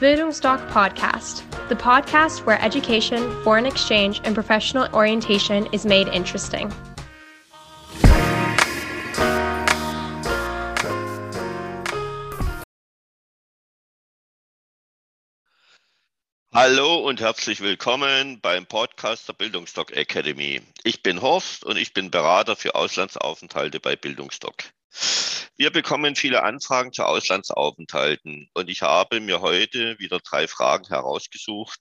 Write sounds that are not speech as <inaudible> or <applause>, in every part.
Bildungsdoc Podcast, the podcast where education, foreign exchange, and professional orientation is made interesting. Hallo und herzlich willkommen beim Podcast der Bildungsdoc Academy. Ich bin Horst und ich bin Berater für Auslandsaufenthalte bei Bildungsdoc. Wir bekommen viele Anfragen zu Auslandsaufenthalten und ich habe mir heute wieder drei Fragen herausgesucht,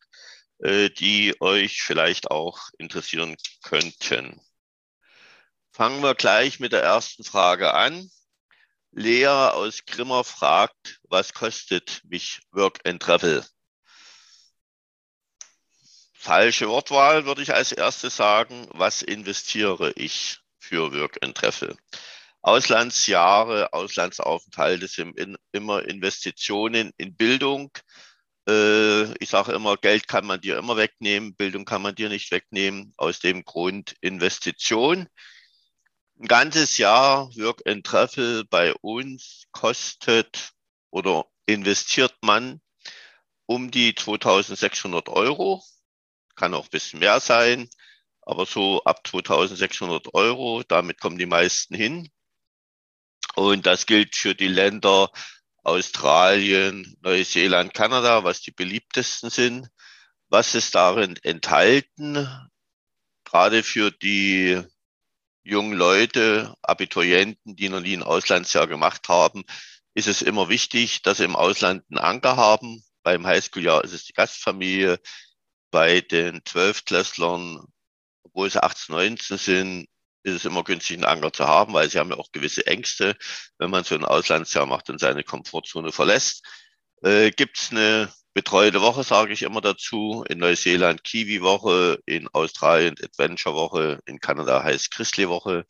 äh, die euch vielleicht auch interessieren könnten. Fangen wir gleich mit der ersten Frage an. Lea aus Grimmer fragt, was kostet mich Work and Travel? Falsche Wortwahl würde ich als erstes sagen. Was investiere ich für Work and Travel? Auslandsjahre, Auslandsaufenthalte sind in, immer Investitionen in Bildung. Äh, ich sage immer, Geld kann man dir immer wegnehmen, Bildung kann man dir nicht wegnehmen. Aus dem Grund Investition. Ein ganzes Jahr Work and Travel bei uns kostet oder investiert man um die 2600 Euro kann auch ein bisschen mehr sein, aber so ab 2600 Euro, damit kommen die meisten hin. Und das gilt für die Länder Australien, Neuseeland, Kanada, was die beliebtesten sind. Was ist darin enthalten? Gerade für die jungen Leute, Abiturienten, die noch nie ein Auslandsjahr gemacht haben, ist es immer wichtig, dass sie im Ausland einen Anker haben. Beim Highschool-Jahr ist es die Gastfamilie, bei den Zwölftklässlern, obwohl sie 18, 19 sind, ist es immer günstig, einen Anker zu haben, weil sie haben ja auch gewisse Ängste, wenn man so ein Auslandsjahr macht und seine Komfortzone verlässt. Äh, Gibt es eine betreute Woche, sage ich immer dazu. In Neuseeland Kiwi-Woche, in Australien Adventure-Woche, in Kanada heißt Chrisley-Woche.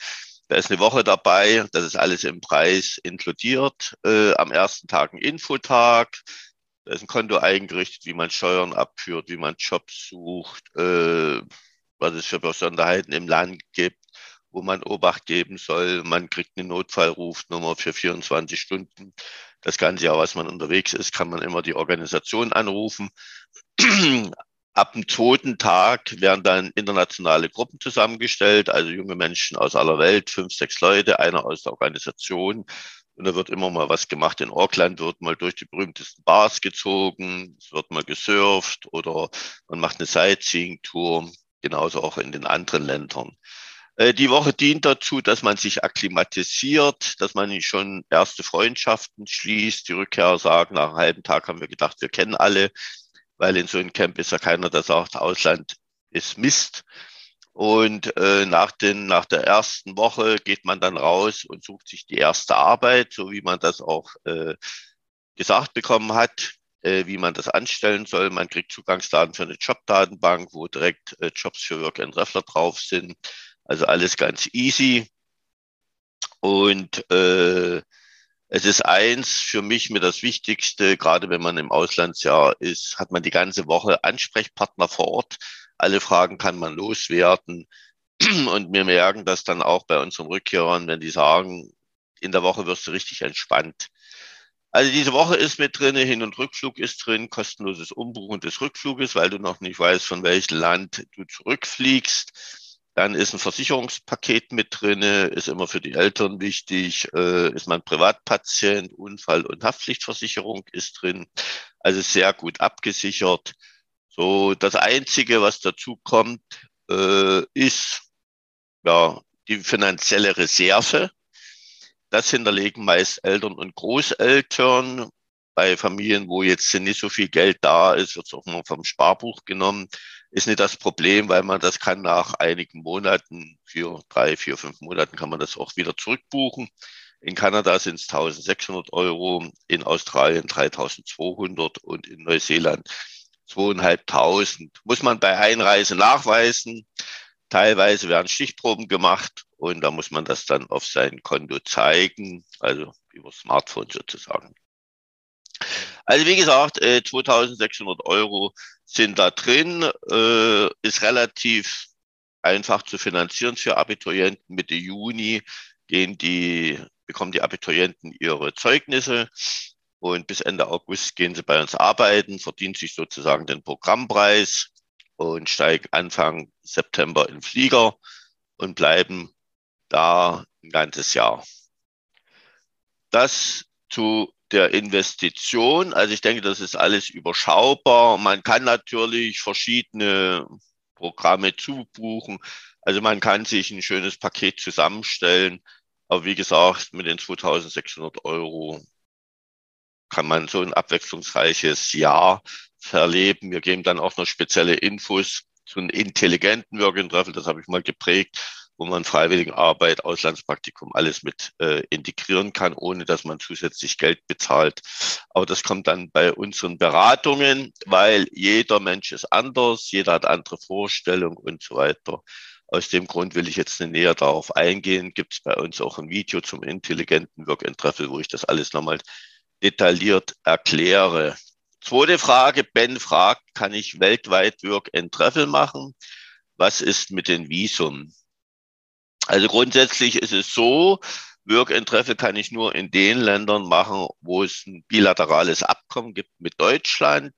Da ist eine Woche dabei, das ist alles im Preis inkludiert. Äh, am ersten Tag ein Infotag, da ist ein Konto eingerichtet, wie man Steuern abführt, wie man Jobs sucht, äh, was es für Besonderheiten im Land gibt, wo man Obacht geben soll. Man kriegt eine Notfallrufnummer für 24 Stunden. Das ganze Jahr, was man unterwegs ist, kann man immer die Organisation anrufen. <clears throat> Ab dem zweiten Tag werden dann internationale Gruppen zusammengestellt, also junge Menschen aus aller Welt, fünf, sechs Leute, einer aus der Organisation und da wird immer mal was gemacht. In Auckland wird mal durch die berühmtesten Bars gezogen, es wird mal gesurft oder man macht eine Sightseeing-Tour, genauso auch in den anderen Ländern. Äh, die Woche dient dazu, dass man sich akklimatisiert, dass man schon erste Freundschaften schließt. Die Rückkehr sagt, nach einem halben Tag haben wir gedacht, wir kennen alle, weil in so einem Camp ist ja keiner, der sagt, Ausland ist Mist. Und äh, nach, den, nach der ersten Woche geht man dann raus und sucht sich die erste Arbeit, so wie man das auch äh, gesagt bekommen hat, äh, wie man das anstellen soll. Man kriegt Zugangsdaten für eine Jobdatenbank, wo direkt äh, Jobs für Work and Treffler drauf sind. Also alles ganz easy. Und äh, es ist eins für mich mir das Wichtigste, gerade wenn man im Auslandsjahr ist, hat man die ganze Woche Ansprechpartner vor Ort alle Fragen kann man loswerden. <clears throat> Und wir merken das dann auch bei unseren Rückkehrern, wenn die sagen, in der Woche wirst du richtig entspannt. Also diese Woche ist mit drin, Hin- und Rückflug ist drin, kostenloses Umbuchen des Rückfluges, weil du noch nicht weißt, von welchem Land du zurückfliegst. Dann ist ein Versicherungspaket mit drin, ist immer für die Eltern wichtig, äh, ist man Privatpatient, Unfall- und Haftpflichtversicherung ist drin. Also sehr gut abgesichert. So, das Einzige, was dazu kommt, äh, ist ja die finanzielle Reserve. Das hinterlegen meist Eltern und Großeltern. Bei Familien, wo jetzt nicht so viel Geld da ist, wird es auch mal vom Sparbuch genommen. Ist nicht das Problem, weil man das kann nach einigen Monaten, vier, drei, vier, fünf Monaten kann man das auch wieder zurückbuchen. In Kanada sind es 1600 Euro, in Australien 3200 und in Neuseeland zweieinhalbtausend. Muss man bei Einreise nachweisen. Teilweise werden Stichproben gemacht und da muss man das dann auf sein Konto zeigen, also über Smartphone sozusagen. Also wie gesagt, 2600 äh, Euro sind da drin, äh, ist relativ einfach zu finanzieren für Abiturienten. Mitte Juni gehen die, bekommen die Abiturienten ihre Zeugnisse Und bis Ende August gehen sie bei uns arbeiten, verdienen sich sozusagen den Programmpreis und steigen Anfang September in Flieger und bleiben da ein ganzes Jahr. Das zu der Investition. Also ich denke, das ist alles überschaubar. Man kann natürlich verschiedene Programme zubuchen. Also man kann sich ein schönes Paket zusammenstellen. Aber wie gesagt, mit den 2600 Euro kann man so ein abwechslungsreiches Jahr verleben. Wir geben dann auch noch spezielle Infos zu einem intelligenten Work and Travel. Das habe ich mal geprägt wo man Freiwilligenarbeit, Auslandspraktikum alles mit äh, integrieren kann, ohne dass man zusätzlich Geld bezahlt. Aber das kommt dann bei unseren Beratungen, weil jeder Mensch ist anders, jeder hat andere Vorstellungen und so weiter. Aus dem Grund will ich jetzt nicht näher darauf eingehen. Gibt es bei uns auch ein Video zum intelligenten Work and Travel, wo ich das alles nochmal detailliert erkläre. Zweite Frage, Ben fragt, kann ich weltweit Work and Travel machen? Was ist mit den Visum? Also grundsätzlich ist es so, Work and Travel kann ich nur in den Ländern machen, wo es ein bilaterales Abkommen gibt mit Deutschland.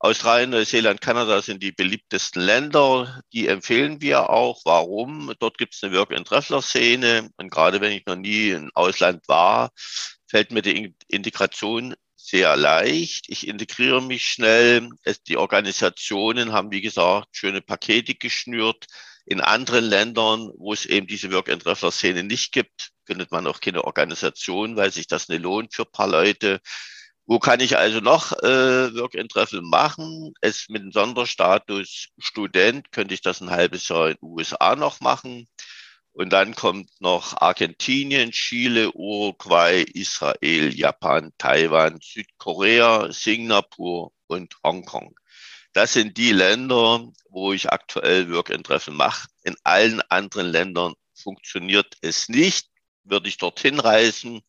Australien, Neuseeland, Kanada sind die beliebtesten Länder. Die empfehlen wir auch. Warum? Dort gibt es eine Work and Traveler Szene. Und gerade wenn ich noch nie im Ausland war, fällt mir die Integration sehr leicht. Ich integriere mich schnell. die Organisationen haben, wie gesagt, schöne Pakete geschnürt. In anderen Ländern, wo es eben diese Work-and-Traveler-Szene nicht gibt, findet man auch keine Organisation, weil sich das nicht lohnt für ein paar Leute. Wo kann ich also noch äh, Work-and-Travel machen? Es mit dem Sonderstatus Student könnte ich das ein halbes Jahr in den USA noch machen. Und dann kommt noch Argentinien, Chile, Uruguay, Israel, Japan, Taiwan, Südkorea, Singapur und Hongkong. Das sind die Länder, wo ich aktuell Work and Travel mache. In allen anderen Ländern funktioniert es nicht. Würde ich dorthin reisen,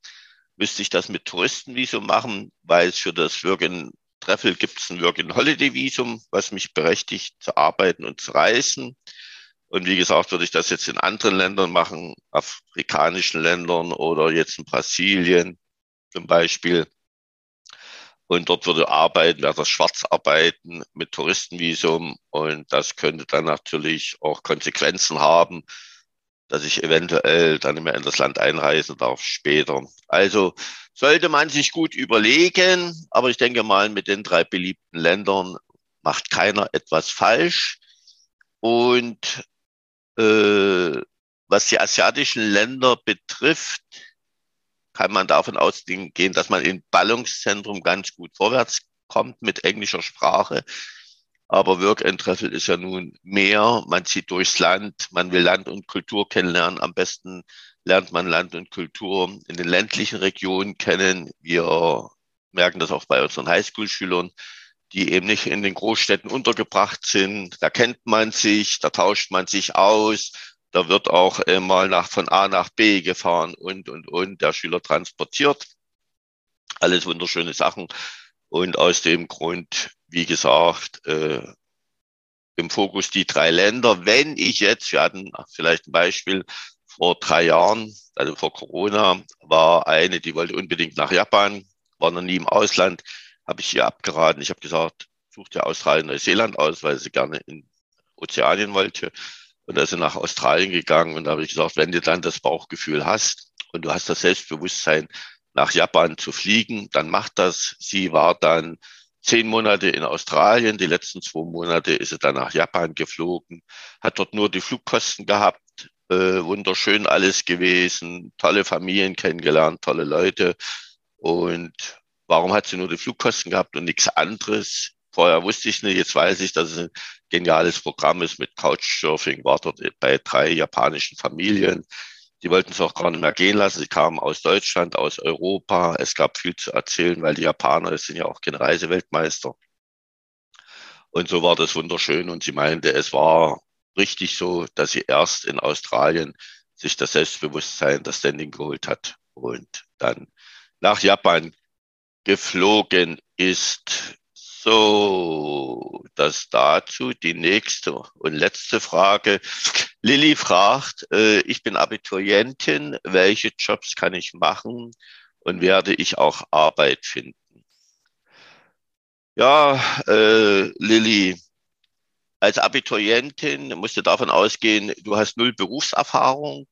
müsste ich das mit Touristenvisum machen, weil es für das Work and Travel gibt es ein Work and Holiday Visum, was mich berechtigt zu arbeiten und zu reisen. Und wie gesagt, würde ich das jetzt in anderen Ländern machen, afrikanischen Ländern oder jetzt in Brasilien zum Beispiel. Und dort würde arbeiten, wäre das Schwarzarbeiten mit Touristenvisum. Und das könnte dann natürlich auch Konsequenzen haben, dass ich eventuell dann nicht mehr in das Land einreisen darf später. Also sollte man sich gut überlegen. Aber ich denke mal, mit den drei beliebten Ländern macht keiner etwas falsch. Und äh, was die asiatischen Länder betrifft, kann man davon ausgehen, dass man im Ballungszentrum ganz gut vorwärts kommt mit englischer Sprache. Aber Work and Travel ist ja nun mehr. Man zieht durchs Land, man will Land und Kultur kennenlernen. Am besten lernt man Land und Kultur in den ländlichen Regionen kennen. Wir merken das auch bei unseren Highschool-Schülern, die eben nicht in den Großstädten untergebracht sind. Da kennt man sich, da tauscht man sich aus, da wird auch äh, mal nach, von A nach B gefahren und, und, und der Schüler transportiert. Alles wunderschöne Sachen. Und aus dem Grund, wie gesagt, äh, im Fokus die drei Länder. Wenn ich jetzt, wir hatten vielleicht ein Beispiel, vor drei Jahren, also vor Corona, war eine, die wollte unbedingt nach Japan, war noch nie im Ausland, habe ich ihr abgeraten. Ich habe gesagt, such dir Australien, Neuseeland aus, weil sie gerne in Ozeanien wollte. Und da sie nach Australien gegangen und da habe ich gesagt, wenn du dann das Bauchgefühl hast und du hast das Selbstbewusstsein, nach Japan zu fliegen, dann mach das. Sie war dann zehn Monate in Australien, die letzten zwei Monate ist sie dann nach Japan geflogen, hat dort nur die Flugkosten gehabt, äh, wunderschön alles gewesen, tolle Familien kennengelernt, tolle Leute. Und warum hat sie nur die Flugkosten gehabt und nichts anderes? Vorher wusste ich nicht, jetzt weiß ich, dass es geniales Programm ist mit Couchsurfing, war dort bei drei japanischen Familien. Die wollten es auch gar nicht mehr gehen lassen. Sie kamen aus Deutschland, aus Europa. Es gab viel zu erzählen, weil die Japaner sind ja auch keine Reiseweltmeister. Und so war das wunderschön. Und sie meinte, es war richtig so, dass sie erst in Australien sich das Selbstbewusstsein, das Standing geholt hat und dann nach Japan geflogen ist. So, das dazu. Die nächste und letzte Frage. Lilly fragt, äh, ich bin Abiturientin, welche Jobs kann ich machen und werde ich auch Arbeit finden? Ja, äh, Lilly, als Abiturientin musst du davon ausgehen, du hast null Berufserfahrung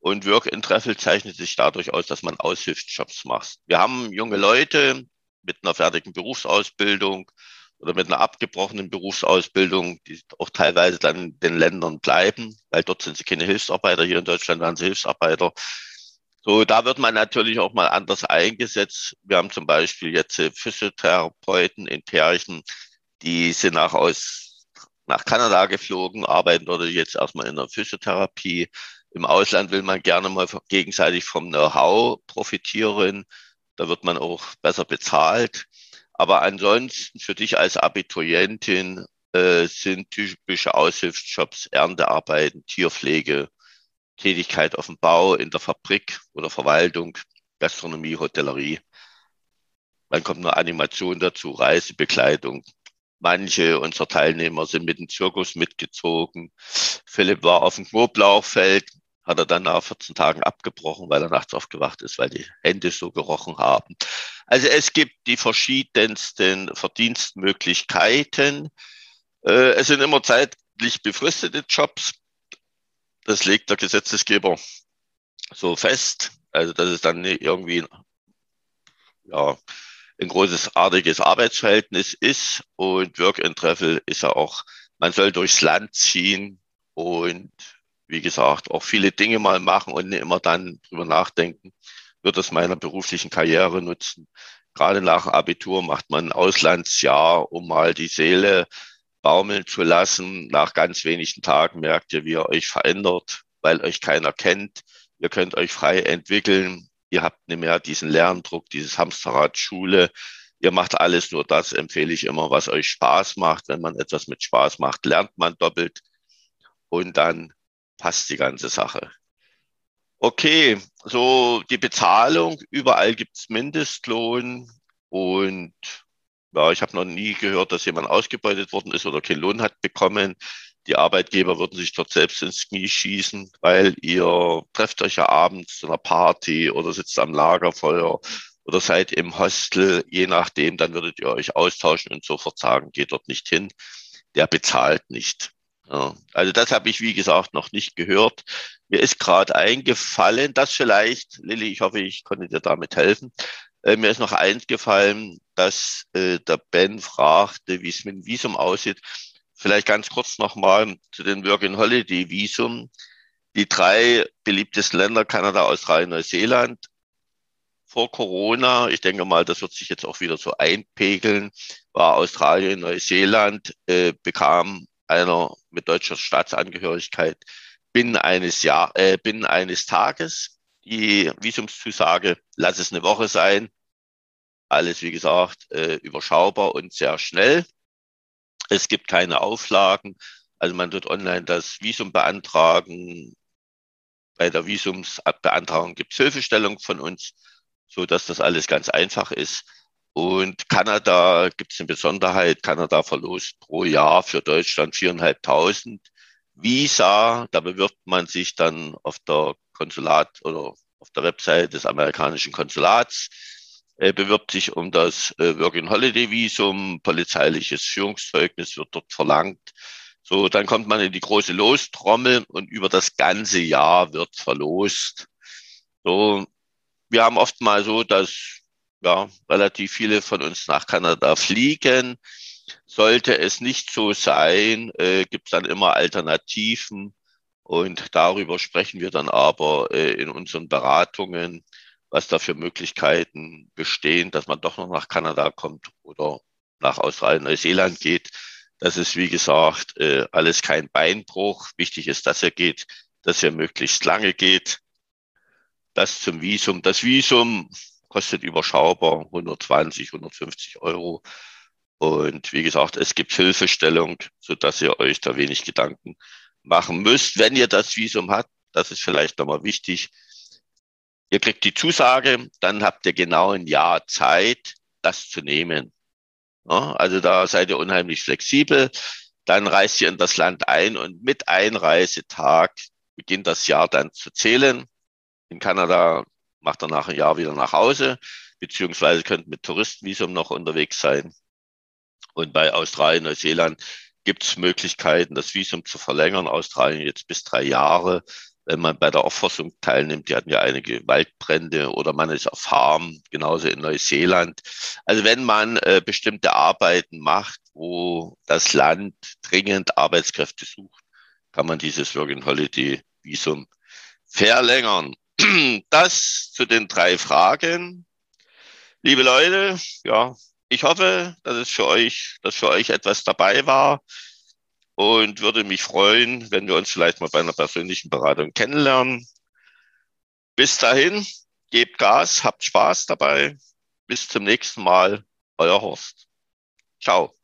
und Work in Treffel zeichnet sich dadurch aus, dass man Aushilfsjobs macht. Wir haben junge Leute mit einer fertigen Berufsausbildung oder mit einer abgebrochenen Berufsausbildung, die auch teilweise dann in den Ländern bleiben, weil dort sind sie keine Hilfsarbeiter. Hier in Deutschland waren sie Hilfsarbeiter. So, da wird man natürlich auch mal anders eingesetzt. Wir haben zum Beispiel jetzt Physiotherapeuten in Pärchen, die sind nach aus, nach Kanada geflogen, arbeiten dort jetzt erstmal in der Physiotherapie. Im Ausland will man gerne mal gegenseitig vom Know-how profitieren. Da wird man auch besser bezahlt. Aber ansonsten für dich als Abiturientin äh, sind typische Aushilfsjobs Erntearbeiten, Tierpflege, Tätigkeit auf dem Bau, in der Fabrik oder Verwaltung, Gastronomie, Hotellerie. Dann kommt noch Animation dazu, Reisebekleidung. Manche unserer Teilnehmer sind mit dem Zirkus mitgezogen. Philipp war auf dem Knoblauchfeld, hat er dann nach 14 Tagen abgebrochen, weil er nachts aufgewacht ist, weil die Hände so gerochen haben. Also es gibt die verschiedensten Verdienstmöglichkeiten. Äh, es sind immer zeitlich befristete Jobs. Das legt der Gesetzesgeber so fest. Also dass es dann irgendwie ja, ein großes artiges Arbeitsverhältnis ist. Und Work and Travel ist ja auch, man soll durchs Land ziehen und wie gesagt, auch viele Dinge mal machen und nicht immer dann drüber nachdenken, wird es meiner beruflichen Karriere nutzen. Gerade nach Abitur macht man ein Auslandsjahr, um mal die Seele baumeln zu lassen. Nach ganz wenigen Tagen merkt ihr, wie ihr euch verändert, weil euch keiner kennt. Ihr könnt euch frei entwickeln. Ihr habt nicht mehr diesen Lerndruck, dieses Hamsterrad Schule. Ihr macht alles nur das, empfehle ich immer, was euch Spaß macht. Wenn man etwas mit Spaß macht, lernt man doppelt. Und dann passt die ganze Sache. Okay, so die Bezahlung, überall gibt's Mindestlohn und ja, ich habe noch nie gehört, dass jemand ausgebeutet worden ist oder keinen Lohn hat bekommen. Die Arbeitgeber würden sich dort selbst ins Knie schießen, weil ihr trefft euch ja abends zu einer Party oder sitzt am Lagerfeuer oder seid im Hostel, je nachdem, dann würdet ihr euch austauschen und sofort sagen, geht dort nicht hin. Der bezahlt nicht. Ja, also das habe ich, wie gesagt, noch nicht gehört. Mir ist gerade eingefallen, dass vielleicht, Lilly, ich hoffe, ich konnte dir damit helfen. Äh, mir ist noch eingefallen, dass äh, der Ben fragte, wie es mit dem Visum aussieht. Vielleicht ganz kurz nochmal zu den Work-in-Holiday-Visum. Die drei beliebtesten Länder, Kanada, Australien, Neuseeland, vor Corona, ich denke mal, das wird sich jetzt auch wieder so einpegeln, war Australien, Neuseeland, äh, bekam einer mit deutscher Staatsangehörigkeit binnen eines Jahr, äh, binnen eines Tages. Die Visumszusage, lass es eine Woche sein. Alles, wie gesagt, äh, überschaubar und sehr schnell. Es gibt keine Auflagen. Also man wird online das Visum beantragen. Bei der Visumsbeantragung gibt es Hilfestellung von uns, so dass das alles ganz einfach ist. Und Kanada gibt es eine Besonderheit. Kanada verlost pro Jahr für Deutschland viereinhalbtausend Visa. Da bewirbt man sich dann auf der Konsulat oder auf der Website des amerikanischen Konsulats, äh, bewirbt sich um das äh, Working-Holiday-Visum. Polizeiliches Führungszeugnis wird dort verlangt. So, dann kommt man in die große Lostrommel und über das ganze Jahr wird verlost. So, wir haben oft mal so, dass ja, relativ viele von uns nach Kanada fliegen. Sollte es nicht so sein, äh, gibt es dann immer Alternativen. Und darüber sprechen wir dann aber äh, in unseren Beratungen, was da für Möglichkeiten bestehen, dass man doch noch nach Kanada kommt oder nach Australien, Neuseeland geht. Das ist, wie gesagt, äh, alles kein Beinbruch. Wichtig ist, dass er geht, dass er möglichst lange geht. Das zum Visum. Das Visum kostet überschaubar 120, 150 Euro. Und wie gesagt, es gibt Hilfestellung, so dass ihr euch da wenig Gedanken machen müsst. Wenn ihr das Visum habt, das ist vielleicht nochmal wichtig. Ihr kriegt die Zusage, dann habt ihr genau ein Jahr Zeit, das zu nehmen. Ja, also da seid ihr unheimlich flexibel. Dann reist ihr in das Land ein und mit Einreisetag beginnt das Jahr dann zu zählen. In Kanada macht er nach einem Jahr wieder nach Hause, beziehungsweise könnt mit Touristenvisum noch unterwegs sein. Und bei Australien, Neuseeland gibt es Möglichkeiten, das Visum zu verlängern. Australien jetzt bis drei Jahre, wenn man bei der Aufforstung teilnimmt. Die hatten ja einige Waldbrände oder man ist auf Farm, genauso in Neuseeland. Also wenn man äh, bestimmte Arbeiten macht, wo das Land dringend Arbeitskräfte sucht, kann man dieses Working Holiday Visum verlängern. <clears throat> Das zu den drei Fragen. Liebe Leute, ja, ich hoffe, dass es für euch, dass für euch etwas dabei war und würde mich freuen, wenn wir uns vielleicht mal bei einer persönlichen Beratung kennenlernen. Bis dahin, gebt Gas, habt Spaß dabei. Bis zum nächsten Mal, euer Horst. Ciao.